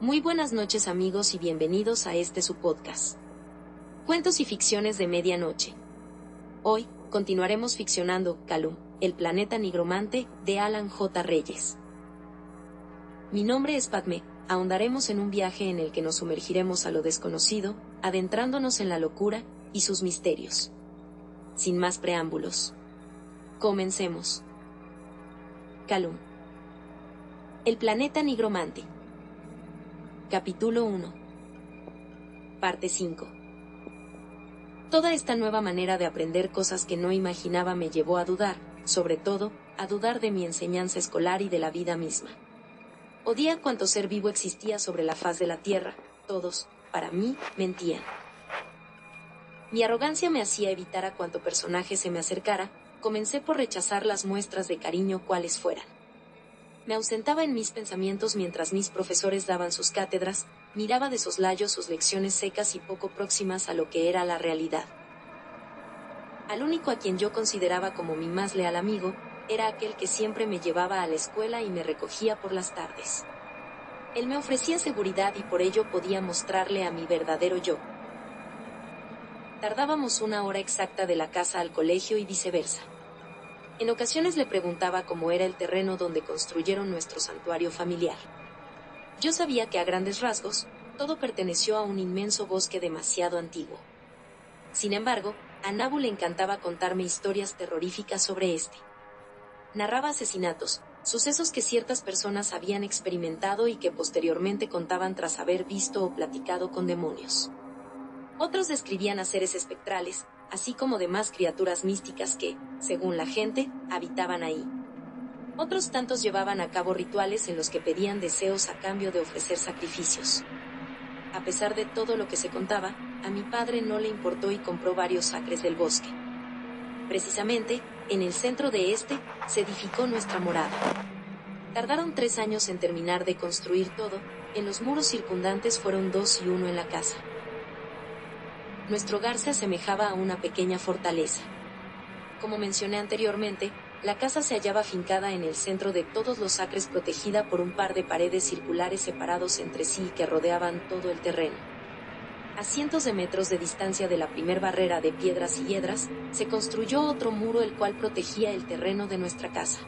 Muy buenas noches amigos y bienvenidos a este su podcast. Cuentos y ficciones de medianoche. Hoy, continuaremos ficcionando Calum, el planeta nigromante, de Alan J. Reyes. Mi nombre es Padme, ahondaremos en un viaje en el que nos sumergiremos a lo desconocido, adentrándonos en la locura y sus misterios. Sin más preámbulos. Comencemos. Calum. El planeta nigromante. Capítulo 1. Parte 5. Toda esta nueva manera de aprender cosas que no imaginaba me llevó a dudar, sobre todo, a dudar de mi enseñanza escolar y de la vida misma. Odía cuanto ser vivo existía sobre la faz de la Tierra, todos, para mí, mentían. Mi arrogancia me hacía evitar a cuanto personaje se me acercara, comencé por rechazar las muestras de cariño cuales fueran. Me ausentaba en mis pensamientos mientras mis profesores daban sus cátedras, miraba de soslayo sus lecciones secas y poco próximas a lo que era la realidad. Al único a quien yo consideraba como mi más leal amigo, era aquel que siempre me llevaba a la escuela y me recogía por las tardes. Él me ofrecía seguridad y por ello podía mostrarle a mi verdadero yo. Tardábamos una hora exacta de la casa al colegio y viceversa. En ocasiones le preguntaba cómo era el terreno donde construyeron nuestro santuario familiar. Yo sabía que a grandes rasgos, todo perteneció a un inmenso bosque demasiado antiguo. Sin embargo, a Nabu le encantaba contarme historias terroríficas sobre este. Narraba asesinatos, sucesos que ciertas personas habían experimentado y que posteriormente contaban tras haber visto o platicado con demonios. Otros describían a seres espectrales, así como demás criaturas místicas que, según la gente, habitaban ahí. Otros tantos llevaban a cabo rituales en los que pedían deseos a cambio de ofrecer sacrificios. A pesar de todo lo que se contaba, a mi padre no le importó y compró varios acres del bosque. Precisamente, en el centro de este, se edificó nuestra morada. Tardaron tres años en terminar de construir todo, en los muros circundantes fueron dos y uno en la casa nuestro hogar se asemejaba a una pequeña fortaleza. Como mencioné anteriormente, la casa se hallaba fincada en el centro de todos los acres protegida por un par de paredes circulares separados entre sí que rodeaban todo el terreno. A cientos de metros de distancia de la primer barrera de piedras y hiedras, se construyó otro muro el cual protegía el terreno de nuestra casa.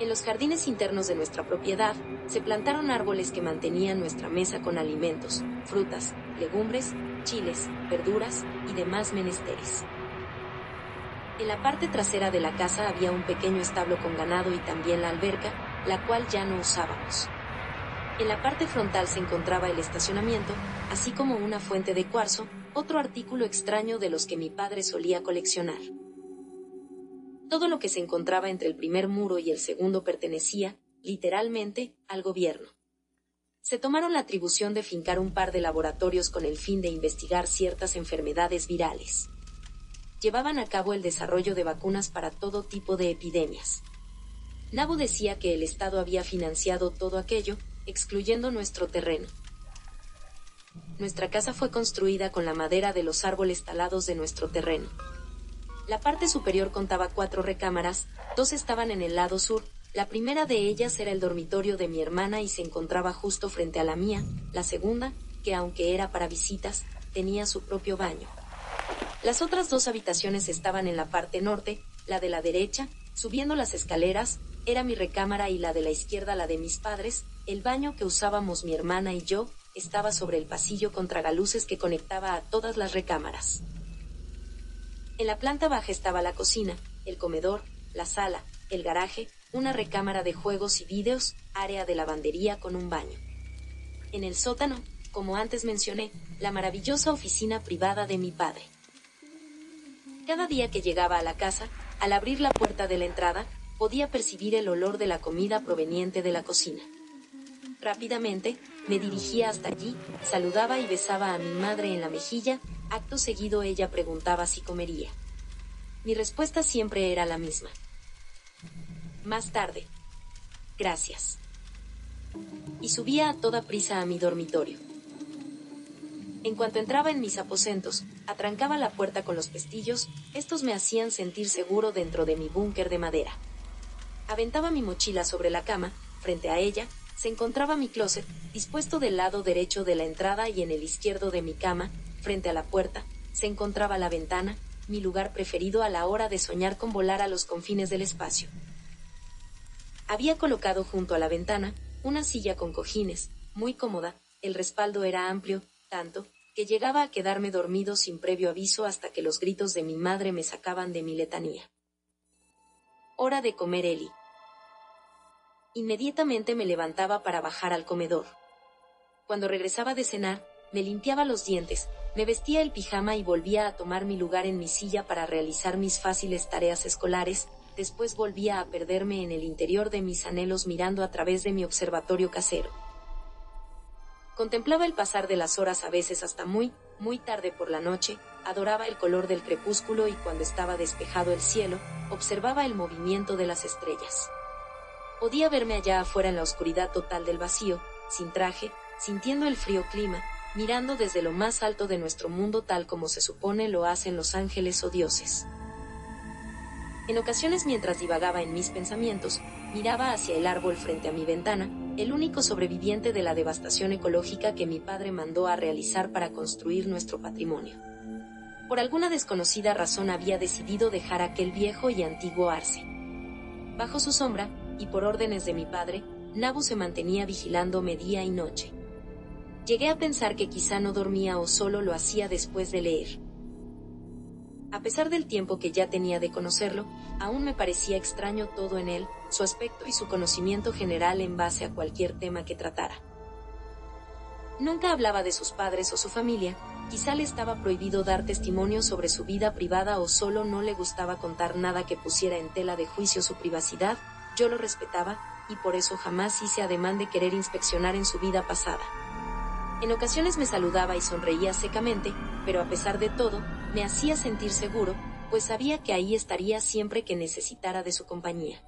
En los jardines internos de nuestra propiedad, se plantaron árboles que mantenían nuestra mesa con alimentos, frutas, legumbres, chiles, verduras y demás menesteres. En la parte trasera de la casa había un pequeño establo con ganado y también la alberca, la cual ya no usábamos. En la parte frontal se encontraba el estacionamiento, así como una fuente de cuarzo, otro artículo extraño de los que mi padre solía coleccionar. Todo lo que se encontraba entre el primer muro y el segundo pertenecía, literalmente, al gobierno se tomaron la atribución de fincar un par de laboratorios con el fin de investigar ciertas enfermedades virales. Llevaban a cabo el desarrollo de vacunas para todo tipo de epidemias. Nabu decía que el Estado había financiado todo aquello, excluyendo nuestro terreno. Nuestra casa fue construida con la madera de los árboles talados de nuestro terreno. La parte superior contaba cuatro recámaras, dos estaban en el lado sur, la primera de ellas era el dormitorio de mi hermana y se encontraba justo frente a la mía, la segunda, que aunque era para visitas, tenía su propio baño. Las otras dos habitaciones estaban en la parte norte, la de la derecha, subiendo las escaleras, era mi recámara y la de la izquierda la de mis padres, el baño que usábamos mi hermana y yo, estaba sobre el pasillo con tragaluces que conectaba a todas las recámaras. En la planta baja estaba la cocina, el comedor, la sala, el garaje, una recámara de juegos y vídeos, área de lavandería con un baño. En el sótano, como antes mencioné, la maravillosa oficina privada de mi padre. Cada día que llegaba a la casa, al abrir la puerta de la entrada, podía percibir el olor de la comida proveniente de la cocina. Rápidamente, me dirigía hasta allí, saludaba y besaba a mi madre en la mejilla, acto seguido ella preguntaba si comería. Mi respuesta siempre era la misma. Más tarde. Gracias. Y subía a toda prisa a mi dormitorio. En cuanto entraba en mis aposentos, atrancaba la puerta con los pestillos, estos me hacían sentir seguro dentro de mi búnker de madera. Aventaba mi mochila sobre la cama, frente a ella, se encontraba mi closet, dispuesto del lado derecho de la entrada y en el izquierdo de mi cama, frente a la puerta, se encontraba la ventana, mi lugar preferido a la hora de soñar con volar a los confines del espacio. Había colocado junto a la ventana una silla con cojines, muy cómoda, el respaldo era amplio, tanto, que llegaba a quedarme dormido sin previo aviso hasta que los gritos de mi madre me sacaban de mi letanía. Hora de comer Eli. Inmediatamente me levantaba para bajar al comedor. Cuando regresaba de cenar, me limpiaba los dientes, me vestía el pijama y volvía a tomar mi lugar en mi silla para realizar mis fáciles tareas escolares, después volvía a perderme en el interior de mis anhelos mirando a través de mi observatorio casero. Contemplaba el pasar de las horas a veces hasta muy, muy tarde por la noche, adoraba el color del crepúsculo y cuando estaba despejado el cielo, observaba el movimiento de las estrellas. Podía verme allá afuera en la oscuridad total del vacío, sin traje, sintiendo el frío clima, mirando desde lo más alto de nuestro mundo tal como se supone lo hacen los ángeles o dioses. En ocasiones mientras divagaba en mis pensamientos, miraba hacia el árbol frente a mi ventana, el único sobreviviente de la devastación ecológica que mi padre mandó a realizar para construir nuestro patrimonio. Por alguna desconocida razón había decidido dejar aquel viejo y antiguo arce. Bajo su sombra, y por órdenes de mi padre, Nabu se mantenía vigilándome día y noche. Llegué a pensar que quizá no dormía o solo lo hacía después de leer. A pesar del tiempo que ya tenía de conocerlo, aún me parecía extraño todo en él, su aspecto y su conocimiento general en base a cualquier tema que tratara. Nunca hablaba de sus padres o su familia, quizá le estaba prohibido dar testimonio sobre su vida privada o solo no le gustaba contar nada que pusiera en tela de juicio su privacidad, yo lo respetaba, y por eso jamás hice ademán de querer inspeccionar en su vida pasada. En ocasiones me saludaba y sonreía secamente, pero a pesar de todo, me hacía sentir seguro, pues sabía que ahí estaría siempre que necesitara de su compañía.